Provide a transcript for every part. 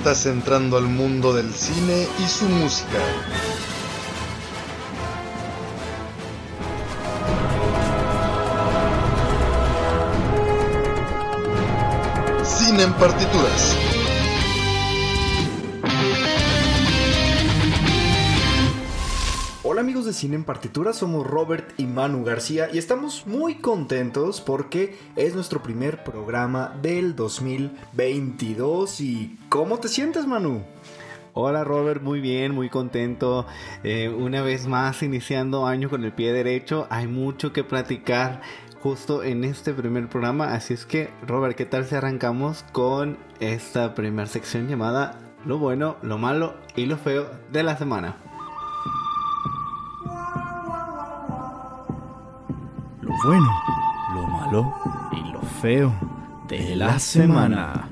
Estás entrando al mundo del cine y su música. Cine en partituras. De Cine en Partitura, somos Robert y Manu García y estamos muy contentos porque es nuestro primer programa del 2022 y ¿cómo te sientes Manu? Hola Robert, muy bien, muy contento. Eh, una vez más iniciando año con el pie derecho, hay mucho que platicar justo en este primer programa, así es que Robert, ¿qué tal si arrancamos con esta primera sección llamada Lo bueno, lo malo y lo feo de la semana? Bueno, lo malo y lo feo de la semana.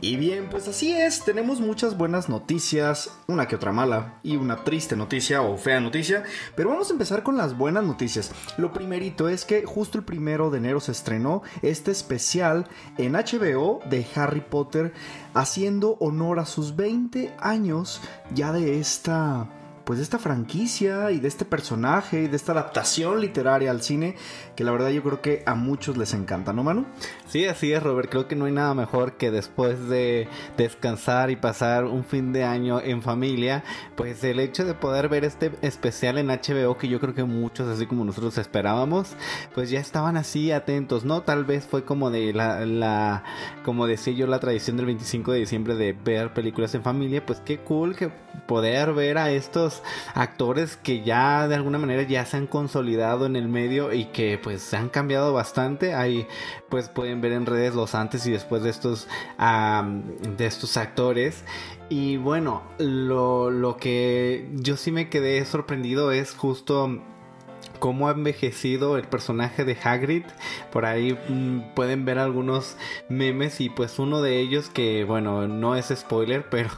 Y bien, pues así es, tenemos muchas buenas noticias, una que otra mala y una triste noticia o fea noticia, pero vamos a empezar con las buenas noticias. Lo primerito es que justo el primero de enero se estrenó este especial en HBO de Harry Potter haciendo honor a sus 20 años ya de esta pues de esta franquicia y de este personaje y de esta adaptación literaria al cine que la verdad yo creo que a muchos les encanta, ¿no, Manu? Sí, así es, Robert. Creo que no hay nada mejor que después de descansar y pasar un fin de año en familia, pues el hecho de poder ver este especial en HBO que yo creo que muchos, así como nosotros esperábamos, pues ya estaban así atentos, ¿no? Tal vez fue como de la, la como decía yo, la tradición del 25 de diciembre de ver películas en familia, pues qué cool que poder ver a estos actores que ya de alguna manera ya se han consolidado en el medio y que pues se han cambiado bastante. Ahí pues pueden ver en redes los antes y después de estos de estos actores. Y bueno, lo, lo que yo sí me quedé sorprendido es justo cómo ha envejecido el personaje de Hagrid. Por ahí mmm, pueden ver algunos memes y pues uno de ellos que bueno, no es spoiler, pero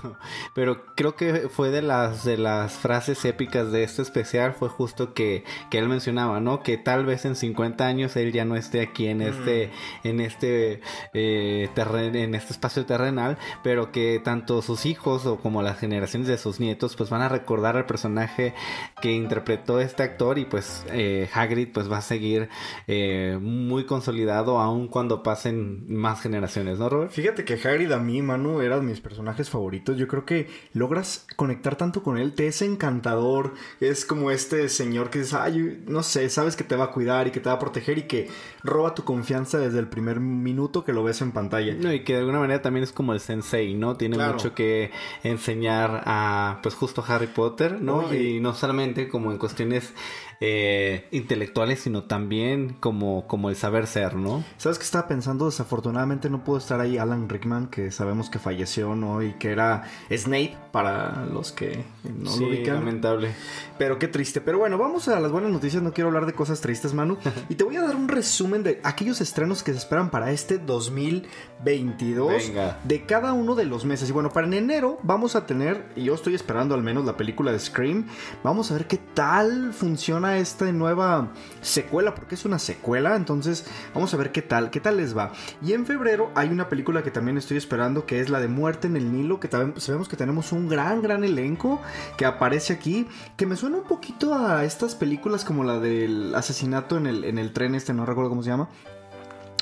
pero creo que fue de las de las frases épicas de este especial fue justo que, que él mencionaba, ¿no? Que tal vez en 50 años él ya no esté aquí en este mm. en este eh, terren en este espacio terrenal, pero que tanto sus hijos o como las generaciones de sus nietos pues van a recordar al personaje que interpretó este actor y pues eh, Hagrid pues va a seguir eh, muy consolidado aun cuando pasen más generaciones, ¿no, Robert? Fíjate que Hagrid a mí, Manu, era de mis personajes favoritos. Yo creo que logras conectar tanto con él, te es encantador, es como este señor que dice, ay, no sé, sabes que te va a cuidar y que te va a proteger y que roba tu confianza desde el primer minuto que lo ves en pantalla. No, y que de alguna manera también es como el sensei, ¿no? Tiene claro. mucho que enseñar a, pues justo Harry Potter, ¿no? Oye. Y no solamente como en cuestiones eh, intelectuales, sino también como, como el saber ser, ¿no? ¿Sabes qué estaba pensando? Desafortunadamente no pudo estar ahí Alan Rickman, que sabemos que falleció, ¿no? Y que era Snape para los que no sí, lo ubican. lamentable. Pero qué triste. Pero bueno, vamos a las buenas noticias. No quiero hablar de cosas tristes, Manu. y te voy a dar un resumen de aquellos estrenos que se esperan para este 2022. Venga. De cada uno de los meses. Y bueno, para en enero vamos a tener, y yo estoy esperando al menos la película de Scream. Vamos a ver qué tal funciona esta nueva secuela, porque es una secuela, entonces vamos a ver qué tal, qué tal les va. Y en febrero hay una película que también estoy esperando, que es la de Muerte en el Nilo, que sabemos que tenemos un gran, gran elenco que aparece aquí, que me suena un poquito a estas películas como la del asesinato en el, en el tren este, no recuerdo cómo se llama.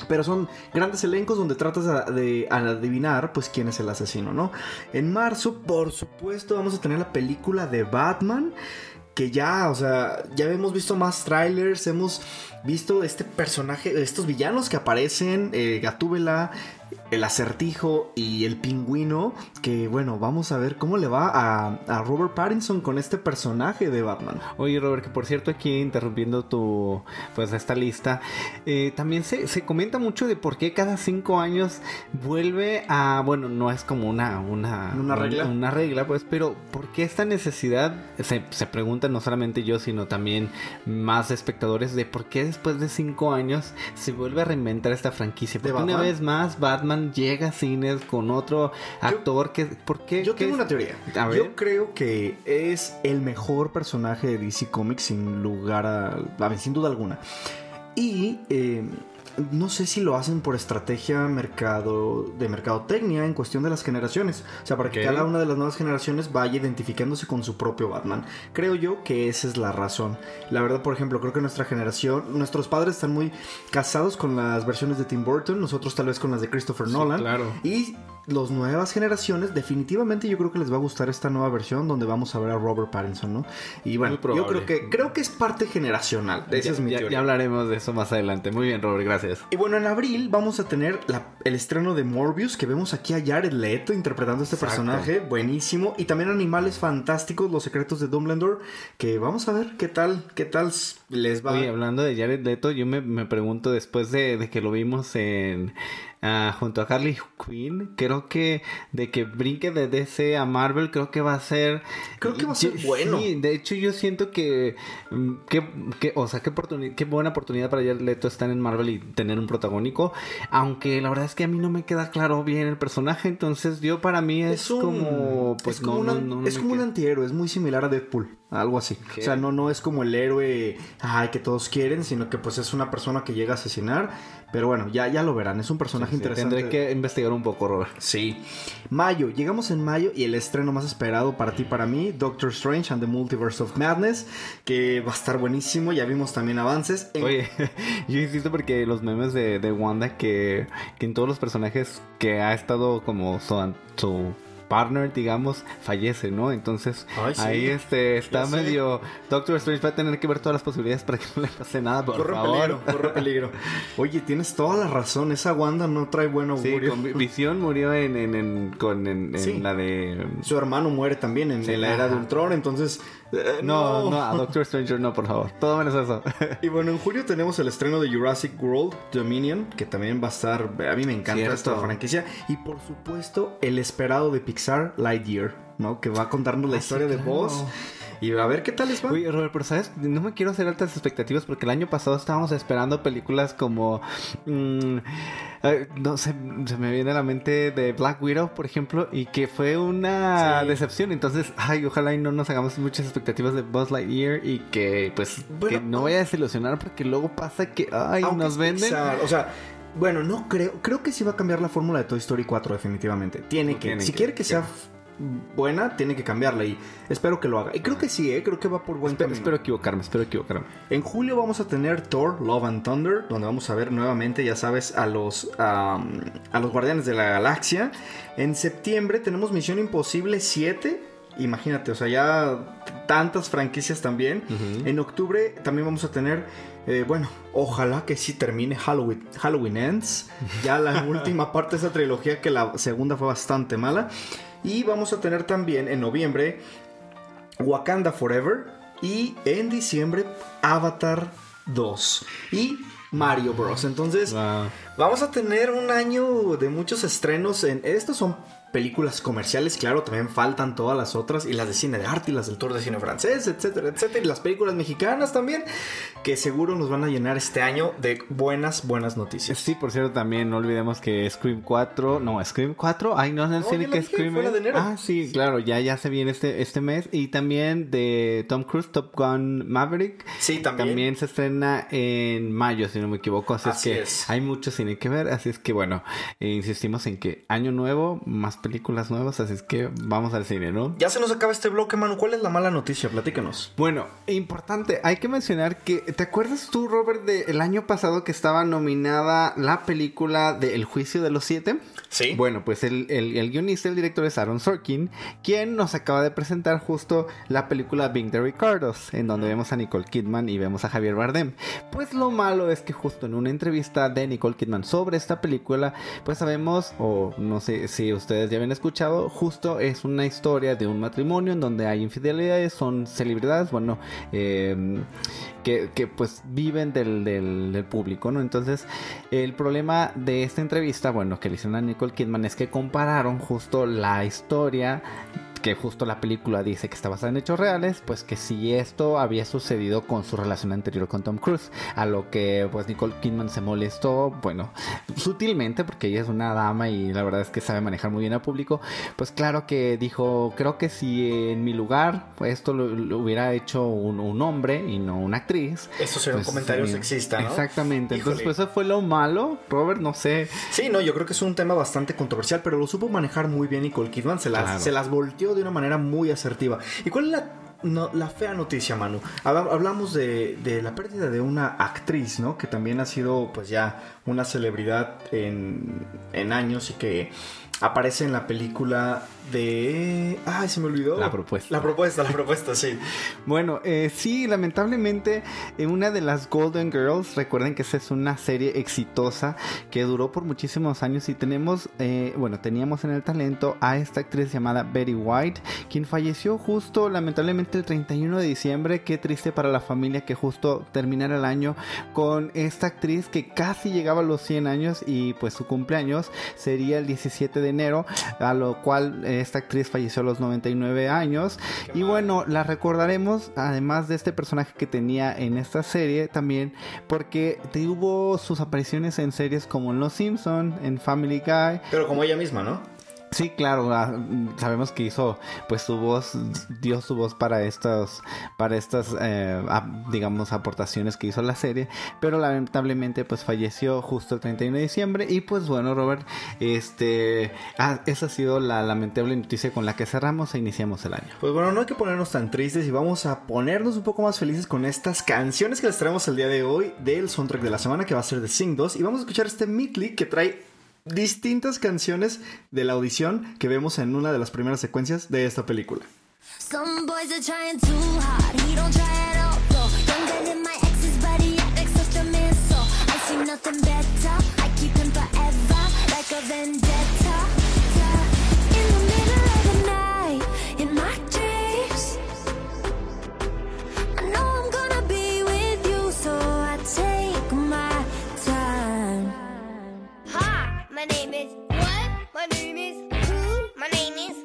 Pero son grandes elencos donde tratas de adivinar pues quién es el asesino, ¿no? En marzo, por supuesto, vamos a tener la película de Batman que ya, o sea, ya hemos visto más trailers, hemos visto este personaje, estos villanos que aparecen, eh, Gatúbela, el acertijo y el pingüino. Que bueno, vamos a ver cómo le va a, a Robert Pattinson con este personaje de Batman. Oye, Robert, que por cierto, aquí interrumpiendo tu, pues, esta lista, eh, también se, se comenta mucho de por qué cada cinco años vuelve a, bueno, no es como una, una, Una regla. una regla, pues, pero ¿por qué esta necesidad? Se, se pregunta no solamente yo, sino también más espectadores de por qué después de cinco años se vuelve a reinventar esta franquicia. ¿De Porque una vez más Batman llega a cines con otro actor que, ¿por qué? Yo ¿Qué tengo es? una teoría. A ver. Yo creo que es el mejor personaje de DC Comics sin lugar a, a sin duda alguna. Y eh, no sé si lo hacen por estrategia mercado de mercadotecnia en cuestión de las generaciones. O sea, para que cada una de las nuevas generaciones vaya identificándose con su propio Batman. Creo yo que esa es la razón. La verdad, por ejemplo, creo que nuestra generación, nuestros padres están muy casados con las versiones de Tim Burton, nosotros tal vez con las de Christopher Nolan. claro. Y las nuevas generaciones, definitivamente yo creo que les va a gustar esta nueva versión donde vamos a ver a Robert Pattinson, ¿no? Y bueno, yo creo que creo que es parte generacional. Esa Ya, es mi ya- teoría. ya hablaremos de eso más adelante. Muy bien, Robert, gracias. Y bueno, en abril vamos a tener la- el estreno de Morbius, que vemos aquí a Jared Leto interpretando a este Exacto. personaje, buenísimo. Y también Animales Fantásticos, Los Secretos de Dumbledore, que vamos a ver qué tal, qué tal les va. Oye, hablando de Jared Leto, yo me, me pregunto después de, de que lo vimos en ah, junto a Harley Quinn, creo que de que brinque de DC a Marvel, creo que va a ser Creo que va a ser Yo- bueno. Sí, de hecho yo siento que, mm, que, que- o sea, qué, buena oportunidad para Jared Leto estar en Marvel y tener un protagónico, aunque la verdad es que a mí no me queda claro bien el personaje, entonces yo para mí es, es un, como pues es como, no, una- no, es como un antihéroe, es muy similar a Deadpool, algo así. O sea, no, no es como el héroe ay, que todos quieren, sino que pues es una persona que llega a asesinar. Pero bueno, ya, ya lo verán, es un personaje Sí, interesante. Tendré que investigar un poco, Robert. Sí. Mayo, llegamos en mayo y el estreno más esperado para ti y para mí, Doctor Strange and the Multiverse of Madness, que va a estar buenísimo, ya vimos también avances. En- Oye, yo insisto porque los memes de, de Wanda que, que en todos los personajes que ha estado como su, su partner, digamos, fallece, ¿no? Entonces Ay, sí. ahí este está Ya sé. medio Doctor Strange va a tener que ver todas las posibilidades para que no le pase nada, por corre favor. peligro, corre peligro. Oye, tienes toda la razón, esa Wanda no trae buen Sí, augurio. con Vi- Visión murió en, en, en- con, en, en Sí. la de... Su hermano muere también en, Sí, la era de. Ultron, entonces... eh, No, no, a Doctor Stranger no, por favor. Todo menos eso. Y bueno, en julio tenemos el estreno de Jurassic World Dominion, que también va a estar, a mí me encanta Cierto. esta franquicia. Y por supuesto, el esperado de Pixar, Lightyear, ¿no? Que va a contarnos la Ah, historia de. Buzz. Y a ver qué tal les va. Oye, Robert, pero sabes, no me quiero hacer altas expectativas porque el año pasado estábamos esperando películas como. mm, no sé, se me viene a la mente de Black Widow, por ejemplo, y que fue una Sí. decepción. Entonces, ay, ojalá y no nos hagamos muchas expectativas de Buzz Lightyear y que, pues, Bueno, que no vaya a desilusionar porque luego pasa que, ay, nos venden. O sea, bueno, no creo, creo que sí va a cambiar la fórmula de Toy Story 4 definitivamente. Tiene que, Tiene si que, quiere que sea buena, tiene que cambiarla y espero que lo haga. Y creo que sí, ¿eh? creo que va por buen Espero, camino. espero equivocarme, espero equivocarme. En julio vamos a tener Thor, Love and Thunder, donde vamos a ver nuevamente, ya sabes, a los, a los Guardianes de la Galaxia. En septiembre tenemos Misión Imposible 7. Imagínate, o sea, ya tantas franquicias también. En octubre también vamos a tener, eh, bueno, ojalá que sí termine Halloween, Halloween Ends. Ya la última parte de esa trilogía, que la segunda fue bastante mala. Y vamos a tener también en noviembre Wakanda Forever y en diciembre Avatar 2 y Mario Bros. Entonces. Vamos a tener un año de muchos estrenos. En estos son películas comerciales, claro, también faltan todas las otras y las de cine de arte y las del tour de cine francés, etcétera, etcétera, y las películas mexicanas también que seguro nos van a llenar este año de buenas, buenas noticias. Sí, por cierto, también no olvidemos que Scream 4, no, Scream 4, ay, no, no, ni la qué dije, Scream es. de enero. Ah, sí, claro, ya, ya se viene este, este mes. Y también de Tom Cruise, Top Gun Maverick. Sí, también. También se estrena en mayo, si no me equivoco. Así, Así es que es. hay mucho cine que ver. Así es que, bueno, eh, insistimos en que año nuevo, más películas nuevas, así es que vamos al cine, ¿no? Ya se nos acaba este bloque, Manu. ¿Cuál es la mala noticia? Platícanos. Bueno, importante, hay que mencionar que, ¿te acuerdas tú, Robert, del año pasado que estaba nominada la película de El juicio de los siete? Sí. Bueno, pues el, el, el guionista, el director es Aaron Sorkin, quien nos acaba de presentar justo la película Being the Ricardos, en donde vemos a Nicole Kidman y vemos a Javier Bardem. Pues lo malo es que justo en una entrevista de Nicole Kidman sobre esta película, pues sabemos, o no sé si ustedes ya habían escuchado, justo es una historia de un matrimonio en donde hay infidelidades, son celebridades, bueno, eh, que, que, pues viven del, del, del, público, ¿no? Entonces, el problema de esta entrevista, bueno, que le hicieron a Nicole Kidman es que compararon justo la historia que justo la película dice que está basada en hechos reales, pues que si esto había sucedido con su relación anterior con Tom Cruise, a lo que pues Nicole Kidman se molestó, bueno, sutilmente porque ella es una dama y la verdad es que sabe manejar muy bien al público, pues claro que dijo, creo que si en mi lugar pues esto lo, lo hubiera hecho un, un, hombre y no una actriz. Eso sería pues, un comentario sí, sexista, ¿no? Exactamente, Híjole. entonces pues eso fue lo malo, Robert, no sé. Sí, no, yo creo que es un tema bastante controversial, pero lo supo manejar muy bien Nicole Kidman, se las, Claro. se las volteó de una manera muy asertiva. ¿Y cuál es la, fea noticia, Manu? Habla- Hablamos de, de la pérdida de una actriz, ¿no? Que también ha sido, pues ya, una celebridad en, en años y que aparece en la película de... Ay, se me olvidó. La propuesta. La propuesta, la propuesta, sí. Bueno, eh, sí, lamentablemente, en una de las Golden Girls, recuerden que esa es una serie exitosa que duró por muchísimos años y tenemos, eh, bueno, teníamos en el talento a esta actriz llamada Betty White, quien falleció justo, lamentablemente, el 31 de diciembre. Qué triste para la familia que justo terminara el año con esta actriz que casi llegaba a los 100 años y pues su cumpleaños sería el 17 de enero, a lo cual eh, esta actriz falleció a los 99 años. Y bueno, la recordaremos, además de este personaje que tenía en esta serie, también porque tuvo sus apariciones en series como en Los Simpson, en Family Guy. Pero como ella misma, ¿no? Sí, claro, ah, sabemos que hizo pues su voz, dio su voz para estos, para estas, eh, digamos, aportaciones que hizo la serie, pero lamentablemente pues falleció justo el 31 de diciembre y pues bueno, Robert, este, ah, esa ha sido la lamentable noticia con la que cerramos e iniciamos el año. Pues bueno, no hay que ponernos tan tristes y vamos a ponernos un poco más felices con estas canciones que les traemos el día de hoy del soundtrack de la semana que va a ser de Sing 2 y vamos a escuchar este Midley que trae distintas canciones de la audición que vemos en una de las primeras secuencias de esta película. My name is what? My name is who? My name is.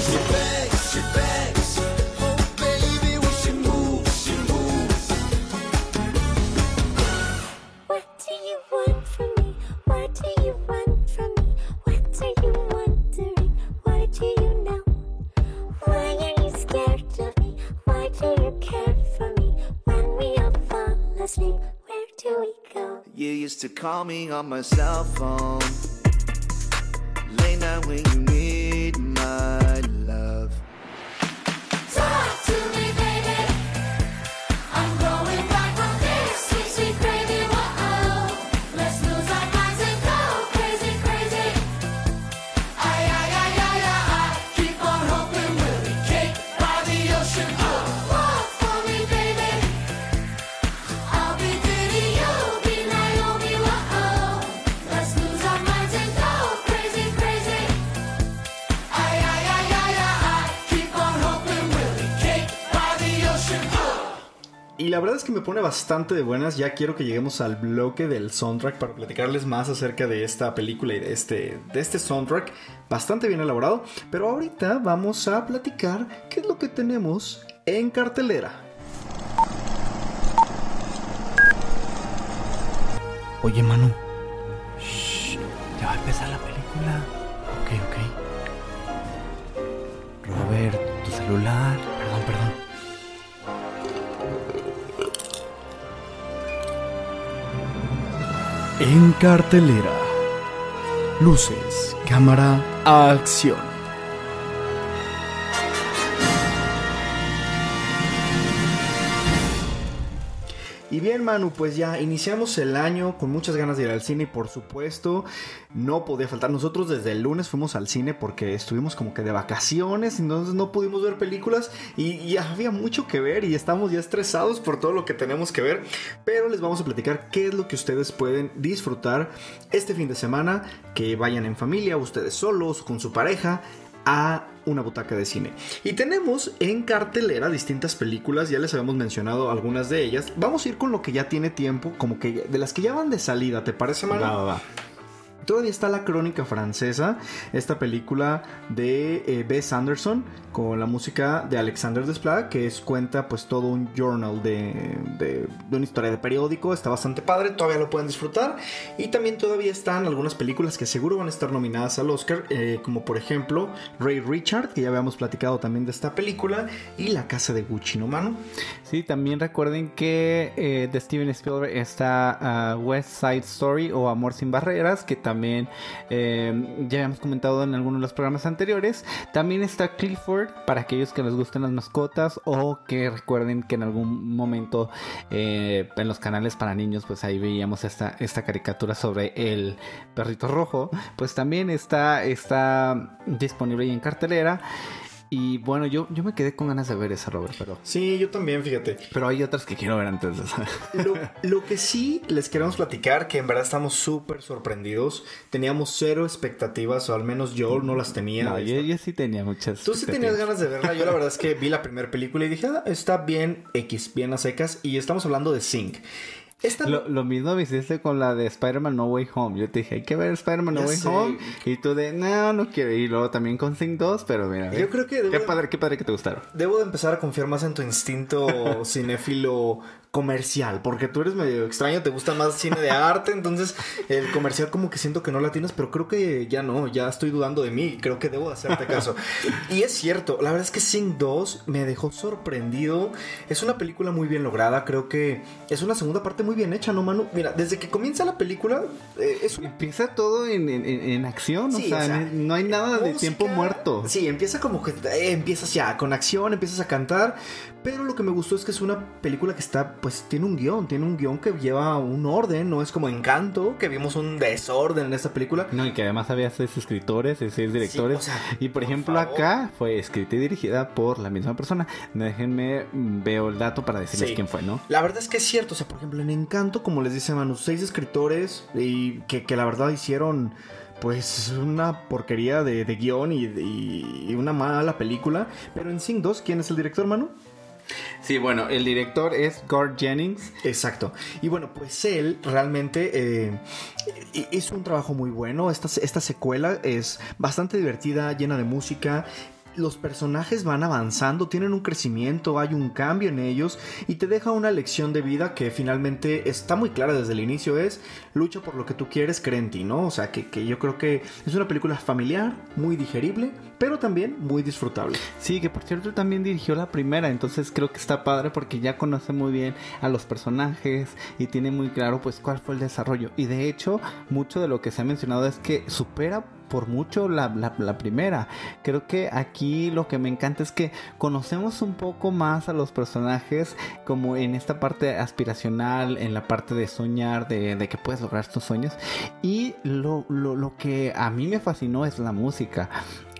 She begs, she begs. Oh, baby, when she moves, she moves. What do you want? To call me on my cell phone. Late night when you need my verdad es que me pone bastante de buenas. Ya quiero que lleguemos al bloque del soundtrack para platicarles más acerca de esta película y de este, de este soundtrack bastante bien elaborado. Pero ahorita vamos a platicar qué es lo que tenemos en cartelera. Oye, Manu. Shh, ya va a empezar la película. Ok, ok. Robert, tu celular En cartelera. Luces, cámara, acción. Y bien, Manu, pues ya iniciamos el año con muchas ganas de ir al cine y por supuesto no podía faltar. Nosotros desde el lunes fuimos al cine porque estuvimos como que de vacaciones, entonces no pudimos ver películas y, y había mucho que ver y estamos ya estresados por todo lo que tenemos que ver. Pero les vamos a platicar qué es lo que ustedes pueden disfrutar este fin de semana, que vayan en familia, ustedes solos, con su pareja a una butaca de cine. Y tenemos en cartelera distintas películas, ya les habíamos mencionado algunas de ellas. Vamos a ir con lo que ya tiene tiempo, como que de las que ya van de salida, ¿te parece, Manu? Va, va, va. Todavía está La Crónica Francesa, esta película de eh, Bess Anderson con la música de Alexander Desplat, que es cuenta pues todo un journal de, de- una historia de periódico, está bastante padre, todavía lo pueden disfrutar. Y también todavía están algunas películas que seguro van a estar nominadas al Oscar, eh, como por ejemplo Ray Richard, que ya habíamos platicado también de esta película, y La Casa de Gucci, ¿no, mano? Sí, también recuerden que eh, de Steven Spielberg está ah, West Side Story o Amor sin Barreras, que también eh, ya habíamos comentado en algunos de los programas anteriores. También está Clifford, para aquellos que les gusten las mascotas o que recuerden que en algún momento eh, en los canales para niños, pues ahí veíamos esta, esta caricatura sobre el perrito rojo. Pues también está, está disponible ahí en cartelera. Y bueno, yo, yo me quedé con ganas de ver esa, Robert, pero... Sí, yo también, fíjate. Pero hay otras que quiero ver antes de eso. Lo, lo que sí les queremos platicar, que en verdad estamos súper sorprendidos. Teníamos cero expectativas, o al menos yo no las tenía. No, yo, yo sí tenía muchas. Tú sí tenías ganas de verla. Yo la verdad es que vi la primera película y dije, ah, está bien X, bien a secas. Y estamos hablando de Sync. Esta Lo, lo mismo me hiciste con la de Spider-Man No Way Home. Yo te dije, hay que ver Spider-Man No Ya Way sé. Home. Y tú de, no, no quiero. Y luego también con Sing 2, pero mira. Yo creo que debo Qué padre, qué padre que te gustaron. Debo de empezar a confiar más en tu instinto cinéfilo comercial, porque tú eres medio extraño, te gusta más cine de arte, entonces el comercial como que siento que no la tienes, pero creo que ya no, ya estoy dudando de mí, creo que debo de hacerte caso. y es cierto, la verdad es que Sing 2 me dejó sorprendido, es una película muy bien lograda, creo que es una segunda parte muy bien hecha, ¿no, Manu? Mira, desde que comienza la película, eh, es una Empieza todo en, en- acción. Sí, o, sea, o sea, no hay nada de tiempo muerto. Sí, empieza como que eh, empiezas ya con acción, empiezas a cantar. Pero lo que me gustó es que es una película que está, pues tiene un guion, tiene un guion que lleva un orden, no es como Encanto, que vimos un desorden en esta película. No, y que además había seis escritores y seis directores. o sea, y por, por ejemplo, favor. acá fue escrita y dirigida por la misma persona. Déjenme, mm, veo el dato para decirles Sí. quién fue, ¿no? La verdad es que es cierto, o sea, por ejemplo, en Encanto, como les dice Manu, seis escritores y que, que la verdad hicieron pues una porquería de, de guion y, y- y una mala película. Pero en Sing 2, ¿quién es el director, Manu? Sí, bueno, el director es Gord Jennings. Exacto. Y bueno, pues él realmente eh, hizo un trabajo muy bueno. Esta, esta secuela es bastante divertida, llena de música. Los personajes van avanzando, tienen un crecimiento, hay un cambio en ellos y te deja una lección de vida que finalmente está muy clara desde el inicio, es lucha por lo que tú quieres, cree en ti, ¿no? O sea, que, que yo creo que es una película familiar, muy digerible, pero también muy disfrutable. Sí, que por cierto también dirigió la primera, entonces creo que está padre porque ya conoce muy bien a los personajes y tiene muy claro pues cuál fue el desarrollo. Y de hecho, mucho de lo que se ha mencionado es que supera por mucho la, la- primera. Creo que aquí lo que me encanta es que conocemos un poco más a los personajes como en esta parte aspiracional, en la parte de soñar, de, de que puedes lograr tus sueños. Y lo, lo- lo que a mí me fascinó es la música.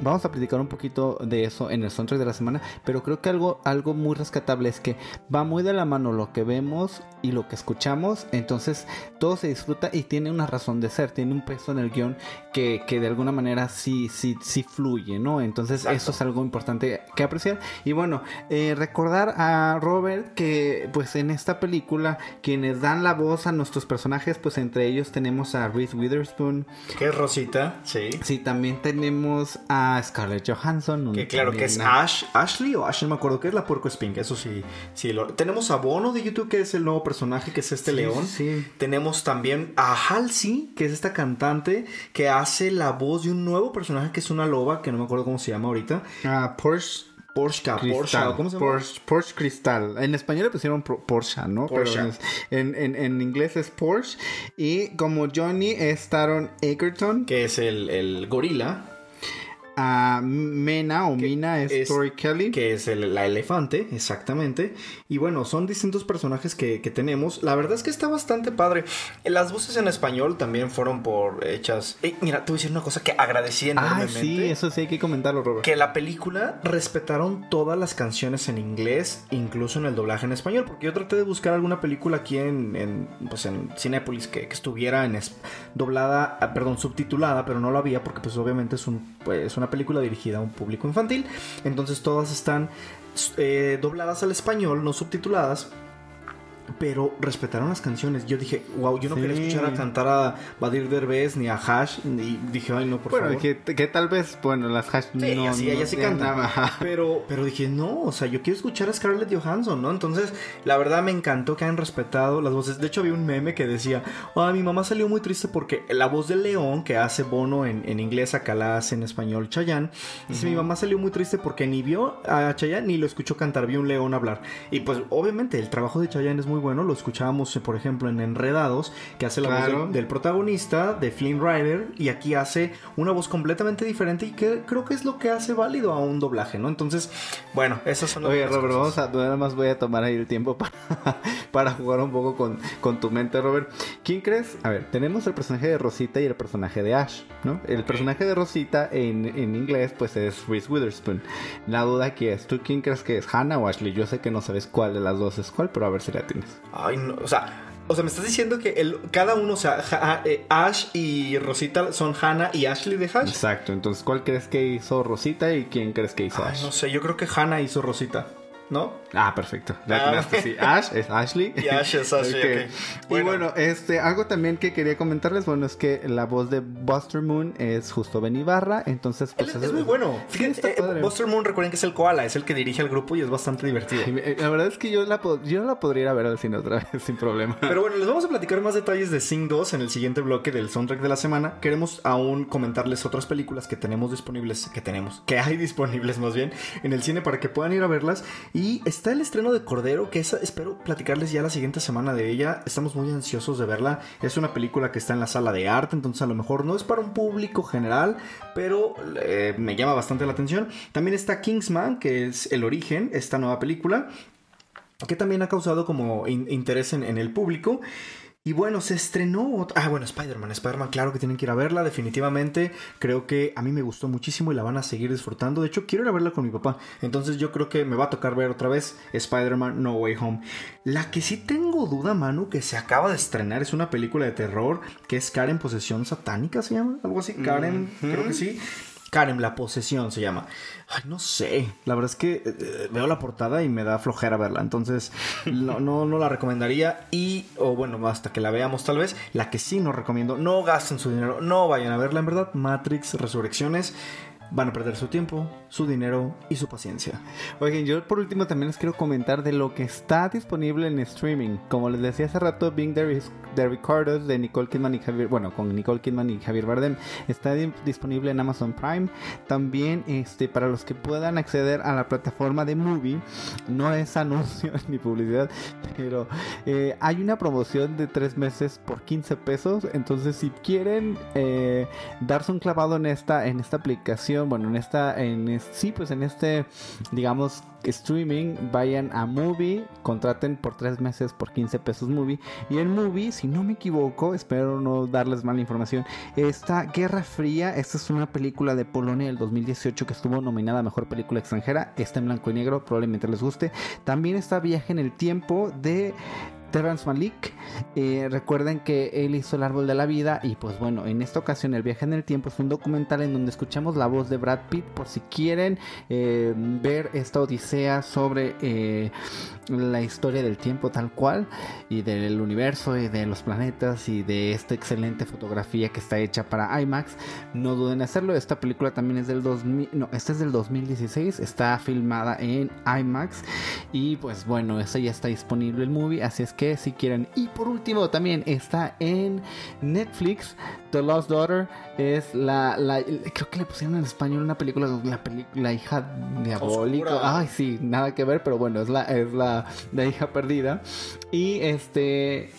Vamos a platicar un poquito de eso en el soundtrack de la semana, pero creo que algo, algo muy rescatable es que va muy de la mano lo que vemos y lo que escuchamos, entonces todo se disfruta y tiene una razón de ser, tiene un peso en el guion que, que de alguna manera sí, sí, sí fluye, ¿no? Entonces eso es algo importante que apreciar. Y bueno, eh, recordar a Robert que pues en esta película quienes dan la voz a nuestros personajes, pues entre ellos tenemos a Reese Witherspoon, ¿Qué es Rosita? Sí. Sí, también tenemos a Scarlett Johansson. Que claro que es Ash, Ashley o Ash, no me acuerdo que es la Puerco Spink, eso sí, sí lo- tenemos a Bono de YouTube que es el nuevo personaje que es este Sí, león. sí. Tenemos también a Halsey, que es esta cantante que hace la voz de un nuevo personaje que es una loba, que no me acuerdo cómo se llama ahorita. Ah, Porsche. Porsche, Porsche, ¿cómo se llama? Porsche, Porsche Cristal. En español le pusieron Porsche, ¿no? Porsche. Pero en, en- en inglés es Porsche. Y como Johnny es Taron Egerton, Que es el, el gorila, a Mena o Mina es, es- Tori Kelly. que es el- la elefante, exactamente. Y bueno, son distintos personajes que, que tenemos. La verdad es que está bastante padre. Las voces en español también fueron por hechas. Eh, mira, te voy a decir una cosa que agradecí Ah, enormemente. sí, eso sí hay que comentarlo, Robert. Que la película respetaron todas las canciones en inglés, incluso en el doblaje en español. Porque yo traté de buscar alguna película aquí en, en, pues en Cinépolis que, que estuviera en doblada, ah, perdón, subtitulada, pero no lo había porque pues obviamente es, un, pues, una película dirigida a un público infantil. Entonces todas están eh, dobladas al español, no subtituladas. Pero respetaron las canciones. Yo dije, wow, yo no Sí. quería escuchar a cantar a Badir Derbez ni a Hash. Y dije, ay, no, por bueno, favor. que, que tal vez, bueno, las hash Sí, no, así, no sí tienen canta. nada. Pero, pero dije, no, o sea, yo quiero escuchar a Scarlett Johansson, ¿no? Entonces, la verdad me encantó que hayan respetado las voces. De hecho, había un meme que decía, ah, mi mamá salió muy triste porque la voz de León, que hace Bono en, en inglés, acá la hace en español Chayanne, dice, mi mamá salió muy triste porque ni vio a Chayanne ni lo escuchó cantar, vio un león hablar. Y pues, obviamente, el trabajo de Chayanne es muy bueno, lo escuchábamos, eh, por ejemplo, en Enredados, que hace la voz del- del protagonista, de Flynn Rider, y aquí hace una voz completamente diferente y que creo que es lo que hace válido a un doblaje, ¿no? Entonces, bueno, esas son Oye, Robert, cosas. vamos a, nada más voy a tomar ahí el tiempo para, para jugar un poco con, con tu mente, Robert. ¿Quién crees? A ver, tenemos el personaje de Rosita y el personaje de Ash, ¿no? El personaje de Rosita en, en inglés, pues es Reese Witherspoon. La duda aquí es, ¿tú quién crees que es Hannah o Ashley? Yo sé que no sabes cuál de las dos es cuál, pero a ver si la Ay, no, o sea... O sea, me estás diciendo que el, cada uno, o sea, eh, Ash y Rosita son Hannah y Ashley de Hash. Exacto, entonces, ¿cuál crees que hizo Rosita y quién crees que hizo Ay, Ash? no sé, yo creo que Hannah hizo Rosita, ¿no? Ah, perfecto. Ya Ah. sí. Ash es Ashley. Y Ash es Ashley, ok. Y Bueno. bueno, este, algo también que quería comentarles, bueno, es que la voz de Buster Moon es justo Ben Ibarra, entonces Él pues es, es muy bueno. Sí, está eh. Buster Moon, recuerden que es el koala, es el que dirige al grupo y es bastante divertido. Me- La verdad es que yo la, yo la podría ir a ver al cine otra vez sin problema. Pero bueno, les vamos a platicar más detalles de Sing 2 en el siguiente bloque del soundtrack de la semana. Queremos aún comentarles otras películas que tenemos disponibles, que tenemos, que hay disponibles más bien en el cine para que puedan ir a verlas. Y está el estreno de Cordero, que esa, espero platicarles ya la siguiente semana de ella. Estamos muy ansiosos de verla. Es una película que está en la sala de arte, entonces a lo mejor no es para un público general, pero eh, me llama bastante la atención. También está Kingsman, que es el origen, esta nueva película que también ha causado como in- interés en el público. Y bueno, se estrenó. Ah, bueno, Spider-Man. Spider-Man, claro que tienen que ir a verla, definitivamente. Creo que a mí me gustó muchísimo y la van a seguir disfrutando. De hecho, quiero ir a verla con mi papá. Entonces, yo creo que me va a tocar ver otra vez Spider-Man No Way Home. La que sí tengo duda, Manu, que se acaba de estrenar es una película de terror que es Karen Posesión Satánica, ¿se llama? Algo así. Karen, creo que sí. Karen, la posesión se llama. Ay, no sé. La verdad es que eh, eh, veo la portada y me da flojera verla. Entonces, no, no, no la recomendaría. Y, o bueno, hasta que la veamos tal vez. La que sí no recomiendo. No gasten su dinero. No vayan a verla, en verdad. Matrix Resurrecciones. Van a perder su tiempo, su dinero y su paciencia. Oigan, yo por último también les quiero comentar de lo que está disponible en streaming. Como les decía hace rato, Being the, the Ricardos de Nicole Kidman y Javier, bueno, con Nicole Kidman y Javier Bardem, está di- disponible en Amazon Prime. También, este, para los que puedan acceder a la plataforma de Movie, no es anuncio ni publicidad, pero eh, hay una promoción de tres meses por 15 pesos. Entonces, si quieren eh, darse un clavado en esta, en esta aplicación, bueno, en esta, en es- sí, pues en este, digamos, streaming, vayan a Movie, contraten por tres meses por 15 pesos Movie. Y en Movie, si no me equivoco, espero no darles mala información, está Guerra Fría, esta es una película de Polonia del 2018 que estuvo nominada a Mejor Película Extranjera, está en blanco y negro, probablemente les guste. También está Viaje en el Tiempo de Terrence Malik. Eh, recuerden que él hizo El Árbol de la Vida y pues bueno, en esta ocasión El Viaje en el Tiempo es un documental en donde escuchamos la voz de Brad Pitt por si quieren eh, ver esta odisea sobre eh, la historia del tiempo tal cual y del universo y de los planetas y de esta excelente fotografía que está hecha para IMAX. No duden en hacerlo. Esta película también es del 2000, no, esta es del 2016, está filmada en IMAX y pues bueno, esa ya está disponible el movie, así es que que si quieren. Y por último, también está en Netflix. The Lost Daughter es la, la- creo que le pusieron en español una película, la, la hija diabólica. Ay, sí, nada que ver, pero bueno, es la, es la, la hija perdida. Y este.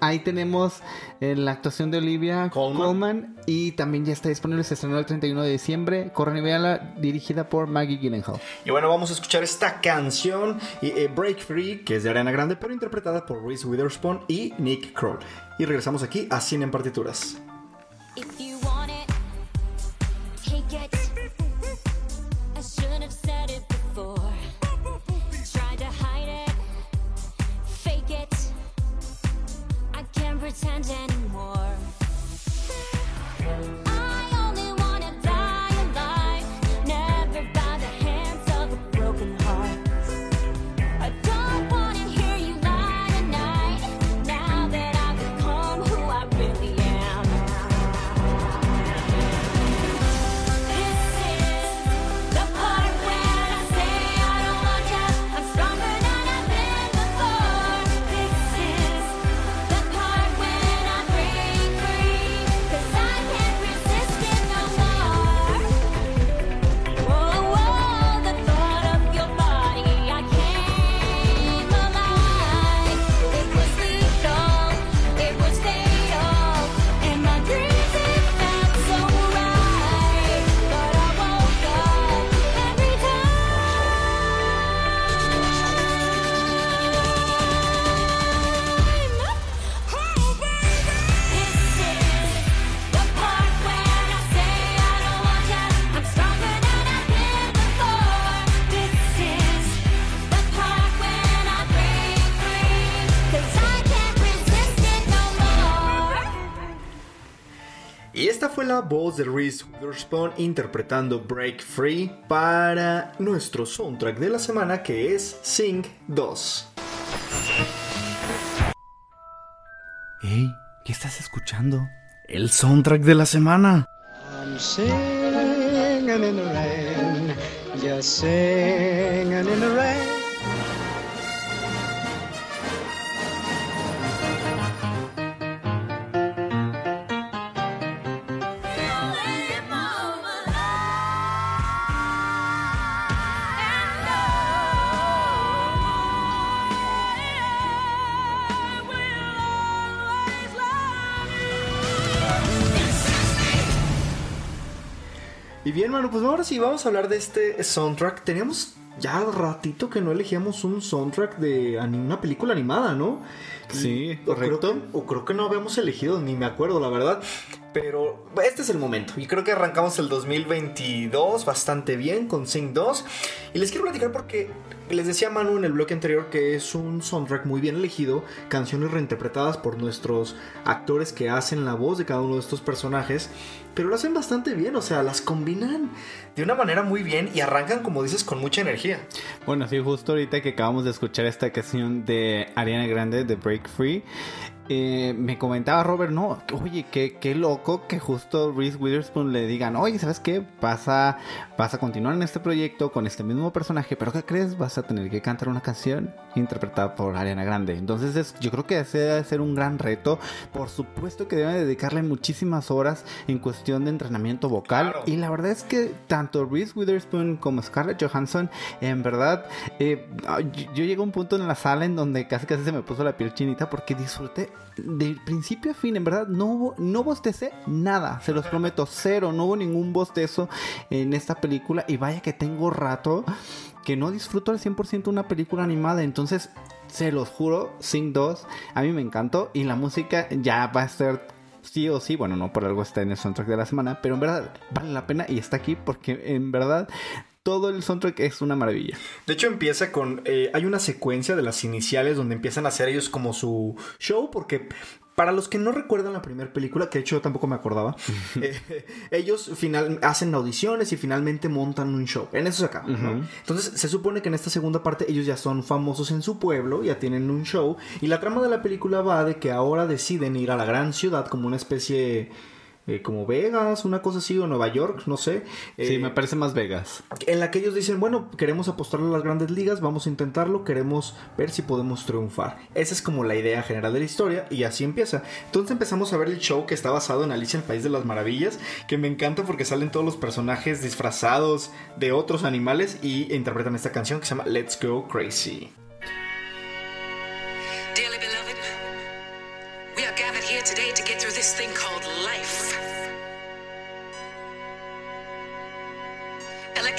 Ahí tenemos eh, la actuación de Olivia Colman. Colman. y también ya está disponible, se estrenó el 31 de diciembre. Corran y dirigida por Maggie Gyllenhaal. Y bueno, vamos a escuchar esta canción, y, eh, Break Free, que es de Ariana Grande, pero interpretada por Reese Witherspoon y Nick Kroll. Y regresamos aquí a Cine en Partituras. If you la voz de Reese Witherspoon interpretando Break Free para nuestro soundtrack de la semana que es Sing 2. Hey, ¿qué estás escuchando? El soundtrack de la semana. I'm singing in the rain, just singing in the rain. Y bien, mano, pues ahora sí vamos a hablar de este soundtrack. Teníamos ya ratito que no elegíamos un soundtrack de una película animada, ¿no? Sí, O creo correcto. que- o creo que no habíamos elegido, ni me acuerdo, la verdad. Pero este es el momento. Y creo que arrancamos el 2022 bastante bien con Sing 2. Y les quiero platicar porque les decía Manu en el bloque anterior que es un soundtrack muy bien elegido. Canciones reinterpretadas por nuestros actores que hacen la voz de cada uno de estos personajes. Pero lo hacen bastante bien, o sea, las combinan de una manera muy bien y arrancan, como dices, con mucha energía. Bueno, sí, justo ahorita que acabamos de escuchar esta canción de Ariana Grande de Break Free, eh, me comentaba Robert, no, oye, qué, qué loco que justo Reese Witherspoon le digan, oye, ¿sabes qué? Vas a, vas a continuar en este proyecto con este mismo personaje, pero ¿qué crees? Vas a tener que cantar una canción interpretada por Ariana Grande. Entonces es- yo creo que ese debe ser un gran reto. Por supuesto que deben dedicarle muchísimas horas en cuestión de entrenamiento vocal. Claro. Y la verdad es que tanto Reese Witherspoon como Scarlett Johansson, en verdad, eh, yo, yo llegué a un punto en la sala en donde casi casi se me puso la piel chinita porque disfruté de principio a fin, en verdad, no hubo, no bostecé nada, se los prometo, cero, no hubo ningún bostezo en esta película y vaya que tengo rato que no disfruto al 100% una película animada, entonces se los juro, Sing 2, a mí me encantó y la música ya va a ser sí o sí, bueno, no por algo está en el soundtrack de la semana, pero en verdad vale la pena y está aquí porque en verdad todo el soundtrack es una maravilla. De hecho empieza con... eh, hay una secuencia de las iniciales donde empiezan a hacer ellos como su show porque... Para los que no recuerdan la primera película, que de hecho yo tampoco me acordaba, eh, ellos final, hacen audiciones y finalmente montan un show. En eso se acaba. Entonces se supone que en esta segunda parte ellos ya son famosos en su pueblo, ya tienen un show. Y la trama de la película va de que ahora deciden ir a la gran ciudad como una especie eh, como Vegas, una cosa así, o Nueva York, no sé. Sí, Eh, me parece más Vegas. en la que ellos dicen, bueno, queremos apostarle a las grandes ligas, vamos a intentarlo, queremos ver si podemos triunfar. Esa es como la idea general de la historia y así empieza. Entonces empezamos a ver el show que está basado en Alicia en el País de las Maravillas, que me encanta porque salen todos los personajes disfrazados de otros animales y interpretan esta canción que se llama Let's Go Crazy. Dearly beloved, we are gathered here today to get through this thing called life.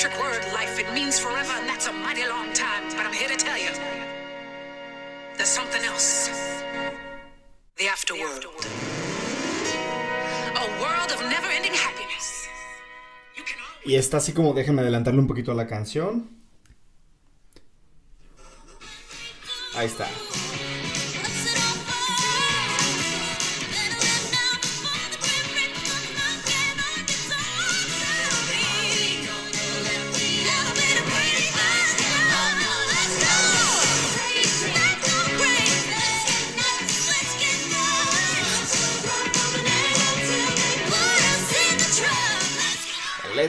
It means forever, and that's a mighty long time. But I'm here to tell you there's something else. The afterworld. A world of never ending happiness. Y está así como, déjenme adelantarle un poquito a la canción. Ahí está.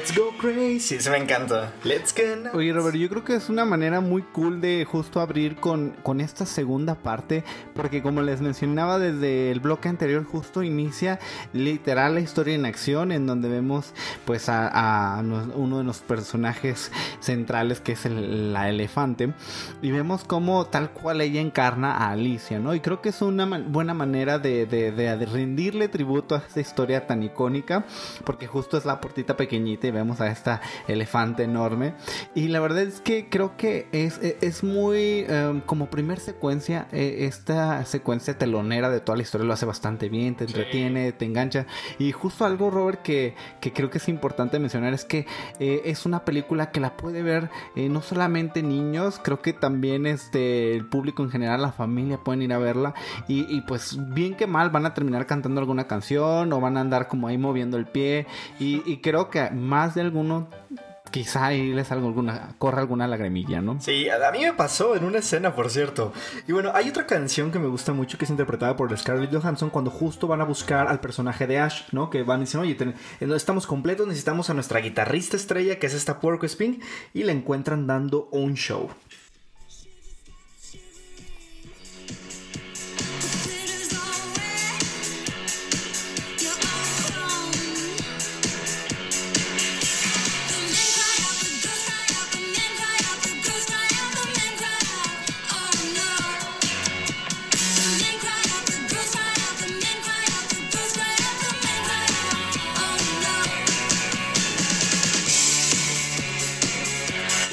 Let's go crazy. Se me encanta. Let's go. Oye, Robert, yo creo que es una manera muy cool de justo abrir con, con esta segunda parte, porque como les mencionaba desde el bloque anterior, justo inicia literal la historia en acción, en donde vemos pues a, uno de los personajes centrales, que es el- la elefante, y vemos cómo tal cual ella encarna a Alicia, ¿no? Y creo que es una buena manera de- de rendirle tributo a esta historia tan icónica, porque justo es la portita pequeñita y vemos a esta elefante enorme. Y la verdad es que creo que es, es- es muy em, como primer secuencia, eh, esta secuencia telonera de toda la historia lo hace bastante bien, te entretiene, te engancha. Y justo algo, Robert, que, que creo que es importante mencionar es que eh, es una película que la puede ver eh, no solamente niños, creo que también este, el público en general, la familia pueden ir a verla. Y, y pues bien que mal van a terminar cantando alguna canción o van a andar como ahí moviendo el pie. Y, y creo que más de alguno quizá les salga alguna, corra alguna lagrimilla, ¿no? Sí, a mí me pasó en una escena, por cierto. Y bueno, hay otra canción que me gusta mucho que es interpretada por Scarlett Johansson cuando justo van a buscar al personaje de Ash, ¿no? Que van y dicen, oye, ten- eh, estamos completos, necesitamos a nuestra guitarrista estrella, que es esta Porco Spin, y la encuentran dando un show.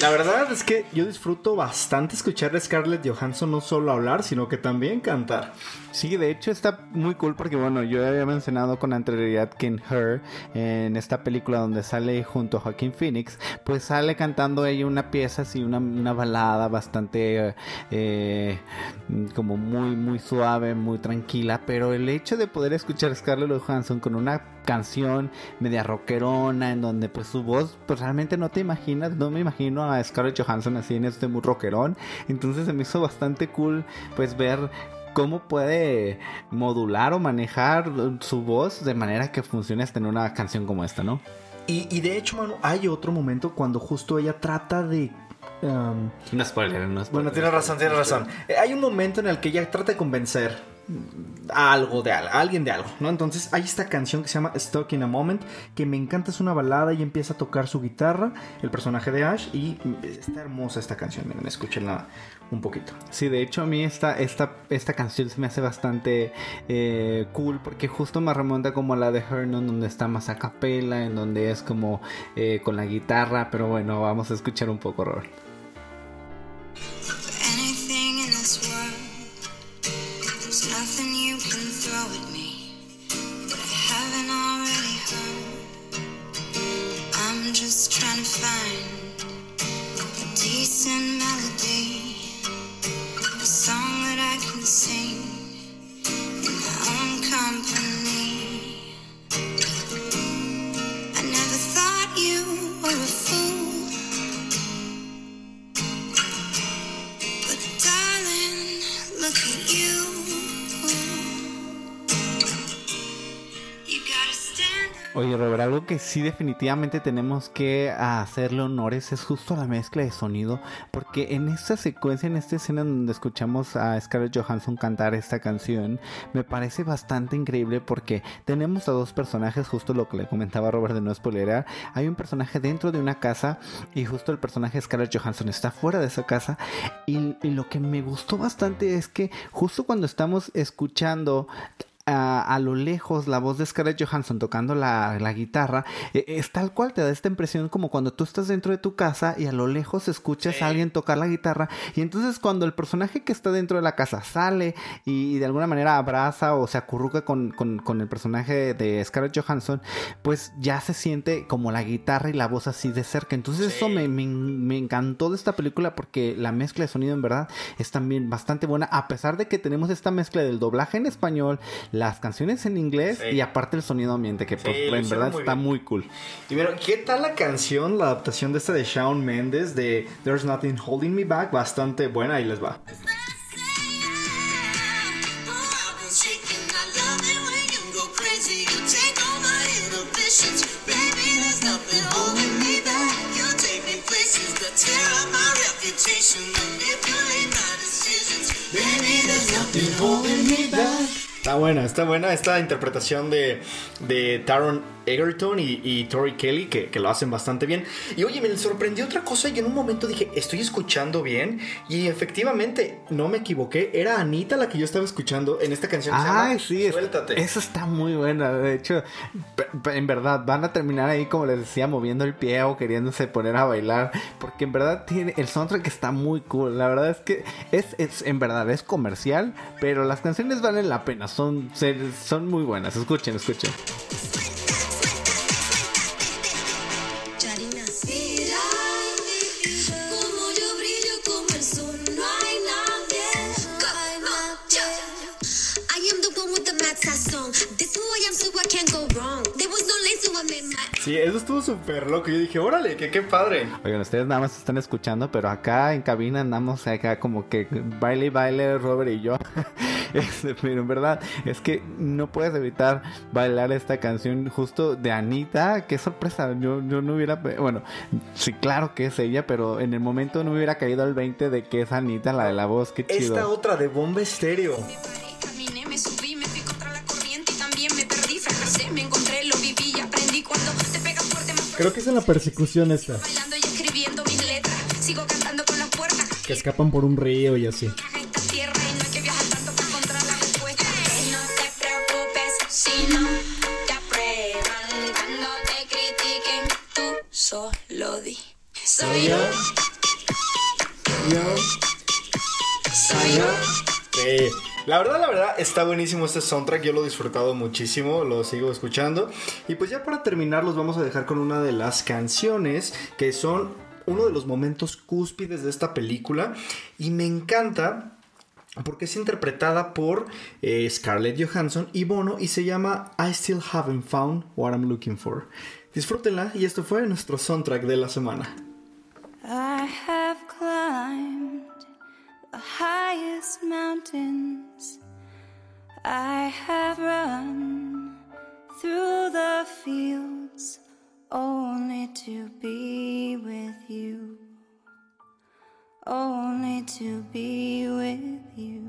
La verdad es que yo disfruto bastante escuchar a Scarlett Johansson no solo hablar, sino que también cantar. Sí, de hecho está muy cool porque bueno, yo había mencionado con anterioridad que en Her, en esta película donde sale junto a Joaquín Phoenix, pues sale cantando ella una pieza así, una, una balada bastante eh, como muy, muy suave, muy tranquila, pero el hecho de poder escuchar a Scarlett Johansson con una canción media rockerona en donde pues su voz pues realmente no te imaginas, no me imagino a Scarlett Johansson así en este muy rockerón, entonces se me hizo bastante cool pues ver cómo puede modular o manejar su voz de manera que funcione hasta en una canción como esta, ¿no? Y, y de hecho, mano, hay otro momento cuando justo ella trata de... um, No spoiler, no spoiler. Bueno, tienes razón, tienes razón. Eh, Hay un momento en el que ella trata de convencer algo de algo, alguien de algo, ¿no? Entonces hay esta canción que se llama Stuck in a Moment, que me encanta, es una balada y empieza a tocar su guitarra, el personaje de Ash, y está hermosa esta canción, miren, escúchenla un poquito. Sí, de hecho a mí esta, esta, esta canción me hace bastante eh, cool porque justo me remonta como a la de Hernon donde está más a capela, en donde es como eh, con la guitarra, pero bueno, vamos a escuchar un poco, Robert. To find a decent melody, a song that I can sing in my own company. Gotta stand algo que sí definitivamente tenemos que hacerle honores es justo la mezcla de sonido, porque en esta secuencia, en esta escena donde escuchamos a Scarlett Johansson cantar esta canción, me parece bastante increíble porque tenemos a dos personajes, justo lo que le comentaba Robert de no spoilerar, hay un personaje dentro de una casa y justo el personaje de Scarlett Johansson está fuera de esa casa y lo que me gustó bastante es que justo cuando estamos escuchando a, a lo lejos la voz de Scarlett Johansson tocando la, la guitarra, eh, es tal cual, te da esta impresión como cuando tú estás dentro de tu casa y a lo lejos escuchas a alguien tocar la guitarra y entonces cuando el personaje que está dentro de la casa sale y, y de alguna manera abraza o se acurruca con, con- con el personaje de Scarlett Johansson, pues ya se siente como la guitarra y la voz así de cerca. Entonces eso me, me- me encantó de esta película porque la mezcla de sonido en verdad es también bastante buena, a pesar de que tenemos esta mezcla del doblaje en español, las canciones en inglés Sí. y aparte el sonido ambiente, que pues, en verdad muy está bien. muy cool. Y bueno, ¿qué tal la canción, la adaptación de esta de Shawn Mendes de There's Nothing Holding Me Back? Bastante buena, ahí les va. Está buena, está buena esta interpretación de, de Taron Egerton y, y Tori Kelly, que, que lo hacen bastante bien. Y oye, me sorprendió otra cosa y en un momento dije, estoy escuchando bien. Y efectivamente, no me equivoqué, era Anita la que yo estaba escuchando en esta canción. Ay, sí, es- Suéltate. Esa está muy buena. De hecho, en verdad, van a terminar ahí, como les decía, moviendo el pie o queriéndose poner a bailar. Porque en verdad tiene. El soundtrack está muy cool. La verdad es que es, es en verdad, es comercial. Pero las canciones valen la pena. Son, son muy buenas. Escuchen, escuchen. Sí, eso estuvo súper loco. Yo dije, órale, que qué padre. Oigan, ustedes nada más están escuchando, pero acá en cabina andamos acá como que baile y baile Robert y yo. Este, pero en verdad es que no puedes evitar bailar esta canción justo de Anita. Qué sorpresa, yo, yo no hubiera... Bueno, sí, claro que es ella, pero en el momento no me hubiera caído al 20 de que es Anita la de la voz. Qué chido. Esta otra de Bomba Estéreo. Creo que es en la persecución esta. Que escapan por un río y así. solo di. Soy yo. Soy yo. Sí. La verdad, la verdad, está buenísimo este soundtrack. Yo lo he disfrutado muchísimo, lo sigo escuchando. Y pues ya para terminar, los vamos a dejar con una de las canciones que son uno de los momentos cúspides de esta película. Y me encanta porque es interpretada por eh, Scarlett Johansson y Bono y se llama I Still Haven't Found What I'm Looking For. Disfrútenla y esto fue nuestro soundtrack de la semana. I highest mountains. I have run through the fields only to be with you. Only to be with you.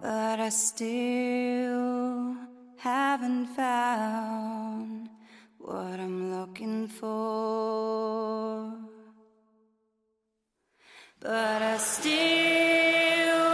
But I still haven't found what I'm looking for. But I still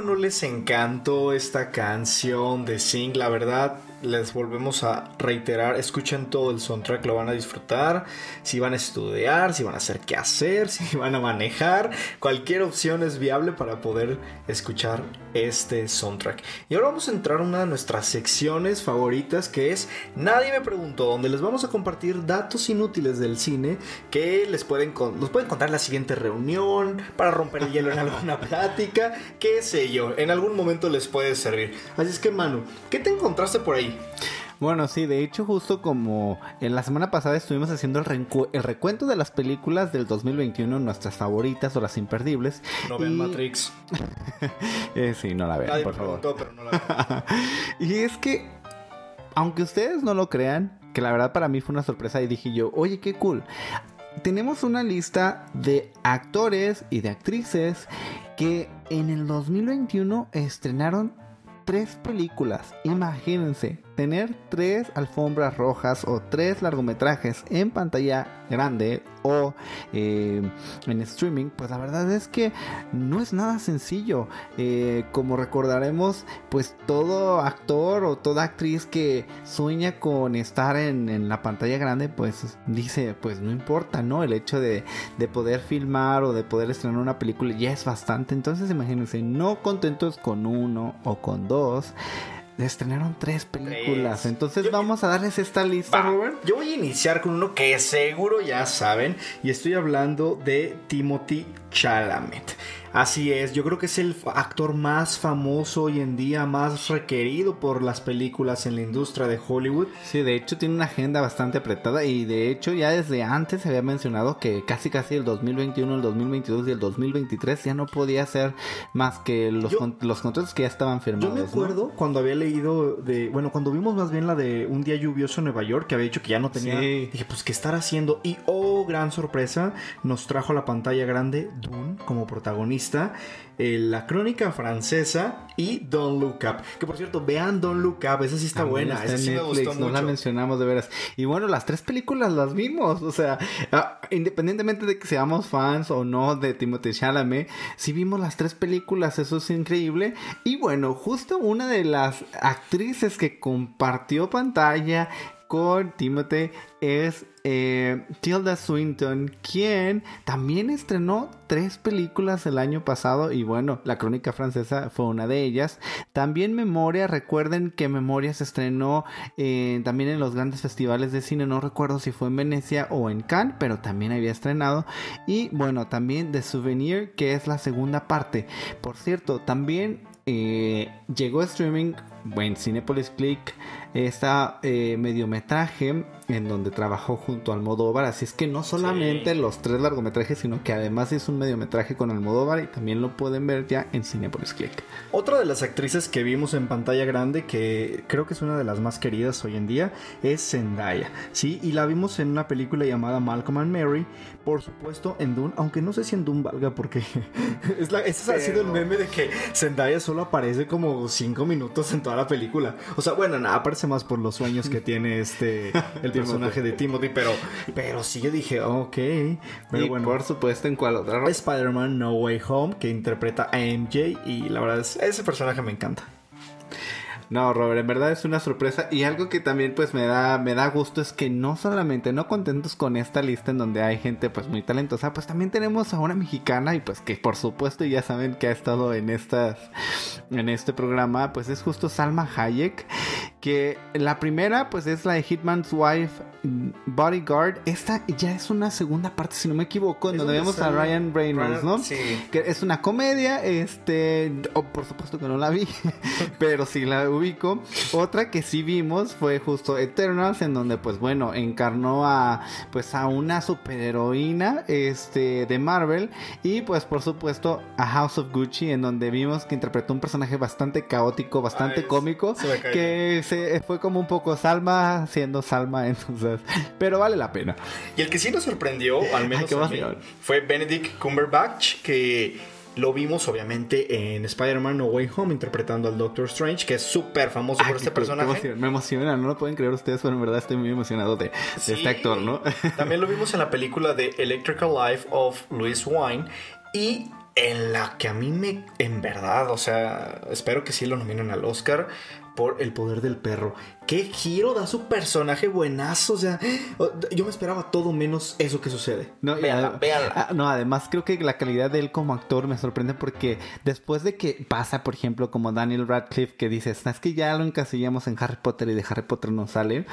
no les encantó esta canción de Sing? La verdad, les volvemos a reiterar, escuchen todo el soundtrack, lo van a disfrutar. Si van a estudiar, si van a hacer qué hacer, si van a manejar, cualquier opción es viable para poder escuchar este soundtrack. Y ahora vamos a entrar a una de nuestras secciones favoritas que es Nadie me preguntó, donde les vamos a compartir datos inútiles del cine que les pueden, nos pueden contar en la siguiente reunión, para romper el hielo en alguna plática, qué sé yo, en algún momento les puede servir. Así es que Manu, ¿qué te encontraste por ahí? Bueno, sí, de hecho justo como en la semana pasada estuvimos haciendo el, recuento de las películas del 2021, nuestras favoritas o las imperdibles. No vean y- Matrix. Eh, sí, no la vean, Nadie por favor. preguntó, pero no la vean. Y es que, aunque ustedes no lo crean, que la verdad para mí fue una sorpresa y dije yo, oye, qué cool. Tenemos una lista de actores y de actrices que en el 2021 estrenaron tres películas. Imagínense, tener tres alfombras rojas o tres largometrajes en pantalla grande o eh, en streaming, pues la verdad es que no es nada sencillo. Eh, como recordaremos, pues todo actor o toda actriz que sueña con estar en, en la pantalla grande, pues dice, pues no importa, ¿no? El hecho de, de poder filmar o de poder estrenar una película ya es bastante. Entonces imagínense, no contentos con uno o con dos. Estrenaron tres películas. Tres. Entonces vamos a darles esta lista, Va, Robert. Yo voy a iniciar con uno que seguro ya saben y estoy hablando de Timothy Chalamet. Así es, yo creo que es el actor más famoso hoy en día, más requerido por las películas en la industria de Hollywood. Sí, de hecho tiene una agenda bastante apretada y de hecho ya desde antes se había mencionado que casi casi el 2021, el 2022 y el 2023 ya no podía hacer más que los, Yo- con- los contratos que ya estaban firmados. Yo me ¿no? acuerdo cuando había leído de, bueno, cuando vimos más bien la de Un día lluvioso en Nueva York, que había dicho que ya no tenía, Sí. dije, pues qué estar haciendo y oh, gran sorpresa, nos trajo a la pantalla grande Dune como protagonista, eh, la crónica francesa y Don't Look Up, que por cierto, vean Don't Look Up, esa sí está También buena, está esa en sí me Netflix, gustó no la mucho. mencionamos de veras. Y bueno, las tres películas las vimos, o sea, ah, independientemente de que seamos fans o no de Timothée Chalamet, sí vimos las tres películas, eso es increíble. Y bueno, justo una de las actrices que compartió pantalla con Timothée es eh, Tilda Swinton, quien también estrenó tres películas el año pasado y bueno, La Crónica Francesa fue una de ellas. También Memoria, recuerden que Memoria se estrenó eh, también en los grandes festivales de cine, no recuerdo si fue en Venecia o en Cannes, pero también había estrenado. Y bueno, también The Souvenir, que es la segunda parte. Por cierto, también eh, llegó a streaming en Cinepolis Click esta eh, mediometraje en donde trabajó junto a Almodóvar así es que no solamente los tres largometrajes sino que además es un mediometraje con Almodóvar y también lo pueden ver ya en Cinepolis Click Otra de las actrices que vimos en pantalla grande, que creo que es una de las más queridas hoy en día, es Zendaya. Sí, y la vimos en una película llamada Malcolm and Mary, por supuesto en Dune, aunque no sé si en Dune valga porque es la, ese ha sido el meme de que Zendaya solo aparece como 5 minutos en toda la película. O sea, bueno, nada, aparece más por los sueños que tiene este el personaje de Timothy, pero pero sí yo dije, ok, pero y bueno. por supuesto en cuál otra Spider-Man No Way Home, que interpreta a MJ y la verdad es, ese personaje me encanta. No, Robert, en verdad es una sorpresa y algo que también pues me da me da gusto es que no solamente no contentos con esta lista en donde hay gente pues muy talentosa, pues también tenemos a una mexicana y pues que por supuesto ya saben que ha estado en estas en este programa, pues es justo Salma Hayek, que la primera pues es la de Hitman's Wife Bodyguard, esta ya es una segunda parte si no me equivoco, en donde vemos a Ryan Reynolds, ¿no? sí. Que es una comedia, este, oh, por supuesto que no la vi, pero sí la ubico. Otra que sí vimos fue justo Eternals, en donde pues bueno, encarnó a pues a una superheroína este de Marvel y pues por supuesto a House of Gucci en donde vimos que interpretó un personaje bastante caótico, bastante Ay, cómico, se que se fue como un poco Salma siendo Salma entonces, pero vale la pena. Y el que sí nos sorprendió, al menos qué a mí, emoción. fue Benedict Cumberbatch, que lo vimos obviamente en Spider-Man No Way Home interpretando al Doctor Strange, que es súper famoso por este personaje. me emociona, no lo pueden creer ustedes, pero en verdad estoy muy emocionado de, de Sí. este actor, ¿no? También lo vimos en la película de Electrical Life of Louis Wine y en la que a mí me, en verdad, o sea, espero que sí lo nominen al Oscar por El Poder del Perro. ¿Qué giro da su personaje buenazo? O sea, yo me esperaba todo menos eso que sucede. No, Véanla, véanla. ah, no, además creo que la calidad de él como actor me sorprende porque después de que pasa, por ejemplo, como Daniel Radcliffe, que dices, es que ya lo encasillamos en Harry Potter y de Harry Potter no sale.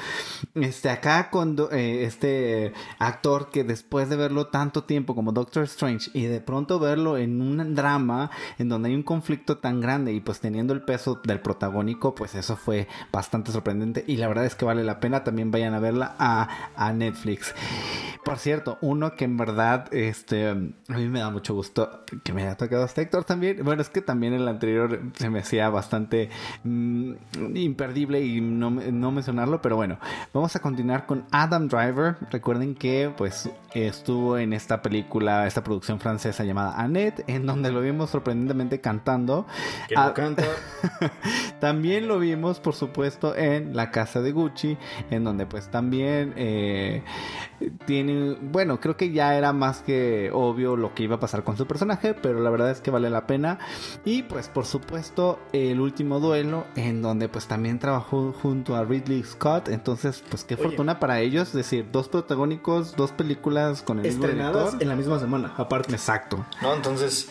Este, acá cuando eh, este actor que después de verlo tanto tiempo como Doctor Strange y de pronto verlo en un drama en donde hay un conflicto tan grande y pues teniendo el peso del protagónico, pues eso fue bastante sorprendente y la verdad es que vale la pena también vayan a verla a, a Netflix. Por cierto, uno que en verdad este a mí me da mucho gusto que me haya tocado este actor también. Bueno, es que también el anterior se me hacía bastante mm, imperdible y no, no mencionarlo, pero bueno, vamos a continuar con Adam Driver. Recuerden que pues estuvo en esta película, esta producción francesa llamada Annette, en donde lo vimos sorprendentemente cantando. Que no Ah, canta. también lo vimos, por supuesto, en la casa de Gucci, en donde pues también eh, tiene, bueno, creo que ya era más que obvio lo que iba a pasar con su personaje, pero la verdad es que vale la pena. Y pues por supuesto el último duelo, en donde pues también trabajó junto a Ridley Scott, entonces pues qué Oye. fortuna para ellos, es decir, dos protagónicos, dos películas con el mismo director. en la misma semana, aparte. Exacto. ¿no? Entonces,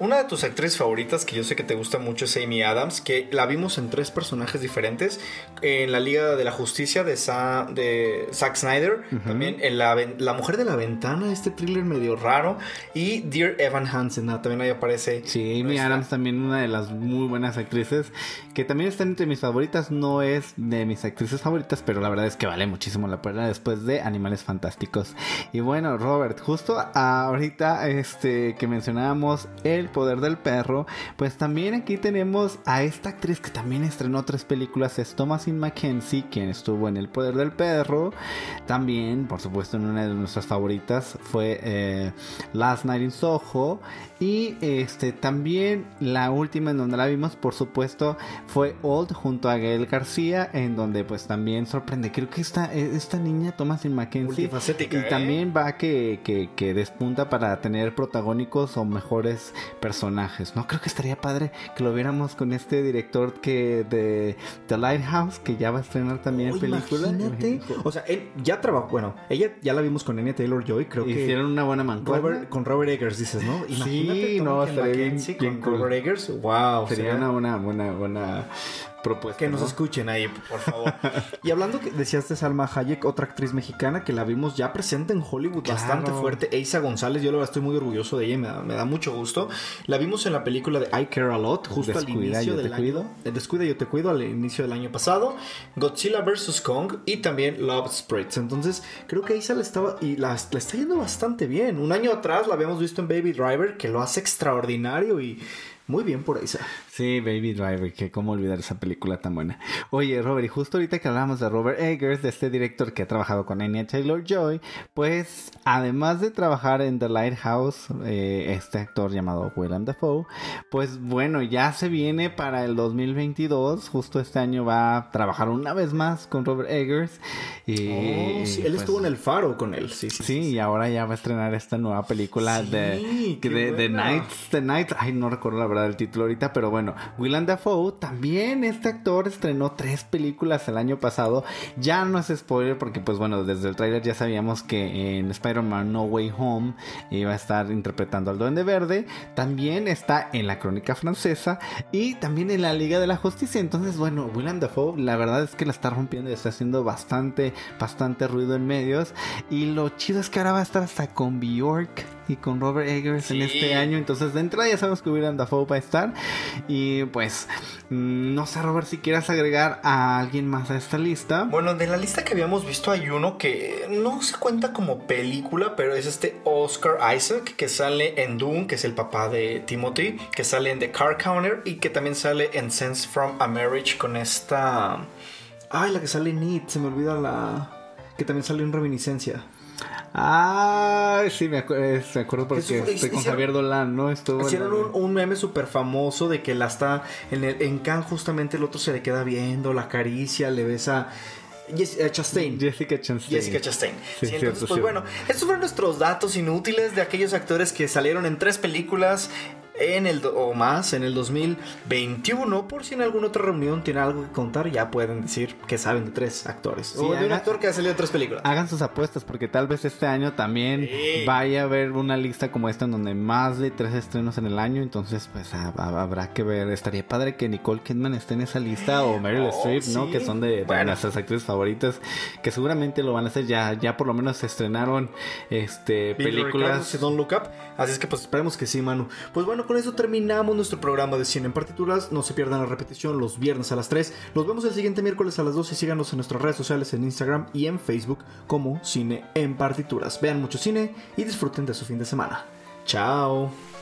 una de tus actrices favoritas, que yo sé que te gusta mucho, es Amy Adams, que la vimos en tres personajes diferentes. En la Liga de la Justicia de, Sa- de Zack Snyder, también en la, la Mujer de la Ventana, este thriller medio raro, y Dear Evan Hansen, ah, también ahí aparece. Sí, Amy Adams también una de las muy buenas actrices que también está entre mis favoritas, no es de mis actrices favoritas, pero la verdad es que vale muchísimo la pena después de Animales Fantásticos. Y bueno, Robert, justo ahorita este que mencionábamos El poder del perro, pues también aquí tenemos a esta actriz que también estrenó tres películas, es Thomasin McKenzie, quien estuvo en El poder del perro, también, por supuesto, en una de nuestras favoritas fue eh, Last Night in Soho y este también la última en donde la vimos, por supuesto, fue Old junto a Gael García, en donde pues también sorprende. Creo que esta, esta niña Thomasin McKenzie Multifacética, y ¿eh? también va que, que, que despunta para tener protagónicos o mejores personajes. No creo que estaría padre que lo viéramos con este director que de The Lighthouse que ya va a estrenar también Oh, película. Imagínate. O sea, él ya trabajó. Bueno, ella ya la vimos con Anya Taylor Joy, creo que. Hicieron una buena mancuerna. Robert- con Robert Eggers, dices, ¿no? Sí, no, estaría bien- bien con cool. Robert Eggers. Wow. Sería una buena, buena, buena propuesta. Que nos ¿no? escuchen ahí, por favor. y hablando que decías de Salma Hayek, otra actriz mexicana que la vimos ya presente en Hollywood Claro. bastante fuerte, Eisa González, yo la verdad estoy muy orgulloso de ella, me da, me da mucho gusto. La vimos en la película de I Care a Lot, justo Descuida, al inicio yo te del cuido. año. eh, Descuida, yo te cuido, al inicio del año pasado. Godzilla vs. Kong y también Love Sprites. Entonces, creo que Eisa le estaba y la, la está yendo bastante bien. Un año atrás la habíamos visto en Baby Driver, que lo hace extraordinario y muy bien por Eisa. Sí, Baby Driver, que cómo olvidar esa película tan buena. Oye, Robert, y justo ahorita que hablamos de Robert Eggers, de este director que ha trabajado con Anya Taylor Joy, pues además de trabajar en The Lighthouse, eh, este actor llamado Willem Dafoe, pues bueno, ya se viene para el 2022, justo este año va a trabajar una vez más con Robert Eggers. Y, Oh, sí, él pues, estuvo en el faro con él, sí, sí. Sí, y ahora ya va a estrenar esta nueva película Sí, de, de, de. Nights, The Nights. Ay, no recuerdo la verdad el título ahorita, pero bueno, Willem Dafoe también este actor estrenó tres películas el año pasado. Ya no es spoiler porque pues bueno, desde el tráiler ya sabíamos que en Spider-Man No Way Home iba a estar interpretando al Duende Verde. También está en la Crónica Francesa y también en la Liga de la Justicia. Entonces, bueno, Willem Dafoe la verdad es que la está rompiendo y está haciendo bastante, bastante ruido en medios. Y lo chido es que ahora va a estar hasta con Bjork y con Robert Eggers en este año. Entonces, de entrada ya sabemos que Willem Dafoe va a estar. Y pues, mm, no sé, Robert, si quieras agregar a alguien más a esta lista. Bueno, de la lista que habíamos visto hay uno que no se cuenta como película, pero es este Oscar Isaac que sale en Doom, que es el papá de Timothy, que sale en The Car Counter y que también sale en Sense from a Marriage con esta... Ay, la que sale en It, se me olvida la... Que también sale en Reminiscencia. Ah, sí, me, acu- eh, me acuerdo porque estoy con hicieron- Javier Dolan, ¿no? Estuvo Hicieron un, un meme súper famoso de que la está en, el, en Cannes justamente el otro se le queda viendo, la acaricia, le besa. Jess- eh, Chastain. Jessica Chastain. Jessica Chastain. Sí, Sí, cierto, pues bueno, estos fueron nuestros datos inútiles de aquellos actores que salieron en tres películas en el o más en el 2021. Por si en alguna otra reunión tienen algo que contar, ya pueden decir que saben de tres actores. Sí, o de un actor que ha salido en tres películas. Hagan sus apuestas porque tal vez este año también vaya a haber una lista como esta en donde más de tres estrenos en el año. Entonces, pues ha- ha- habrá que ver. Estaría padre que Nicole Kidman esté en esa lista o Meryl Oh, Streep, ¿no? Que son de, de Bueno. nuestras actrices favoritas. Que seguramente lo van a hacer ya. Ya por lo menos se estrenaron este Ricardo, películas. Don't Look Up. Así es que pues esperemos que sí, Manu. Pues bueno, con eso terminamos nuestro programa de cine en partituras. No se pierdan la repetición los viernes a las 3. Los vemos el siguiente miércoles a las 2 y síganos en nuestras redes sociales en Instagram y en Facebook como Cine en Partituras. Vean mucho cine y disfruten de su fin de semana. Chao.